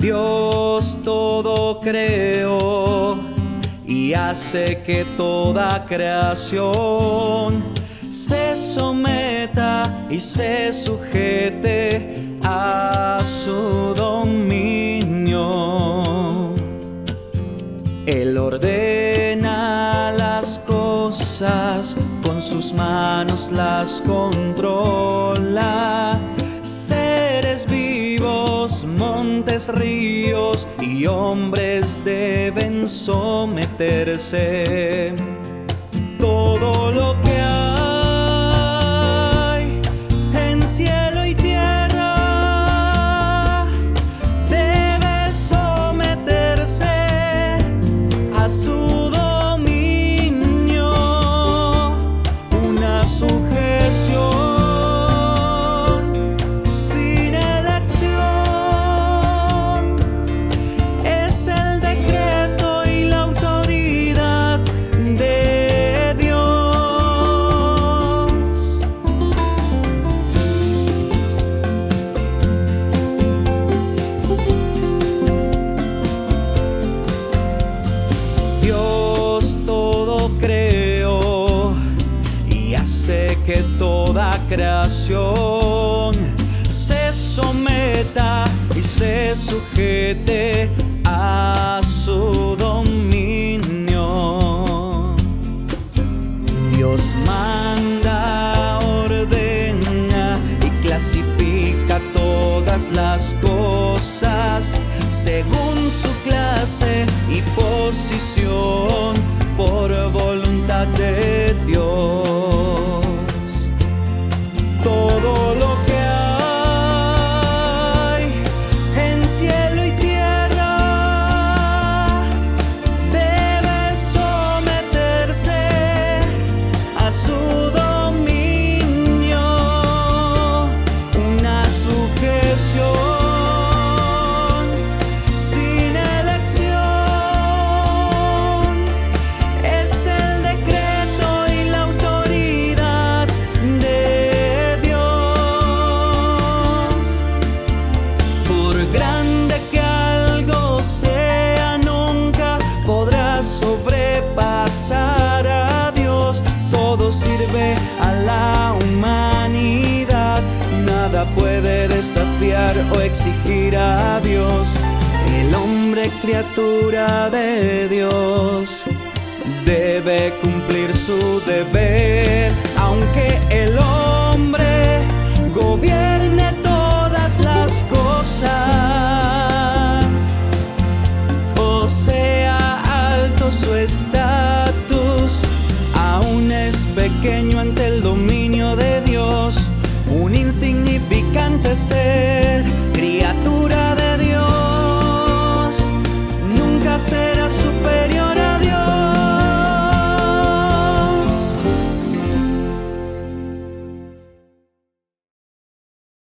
Dios todo creó y hace que toda creación se someta y se sujete a su dominio. Él ordena las cosas, con sus manos las controla. Ríos y hombres deben someterse. Todo lo hace que toda creación se someta y se sujete a su dominio. Dios manda, ordena y clasifica todas las cosas según su clase y posición por voluntad de desafiar o exigir a Dios. El hombre, criatura de Dios, debe cumplir su deber, aunque el hombre gobierne todas las cosas, o sea alto su estatus, aún es pequeño ante el dominio de Dios, insignificante ser,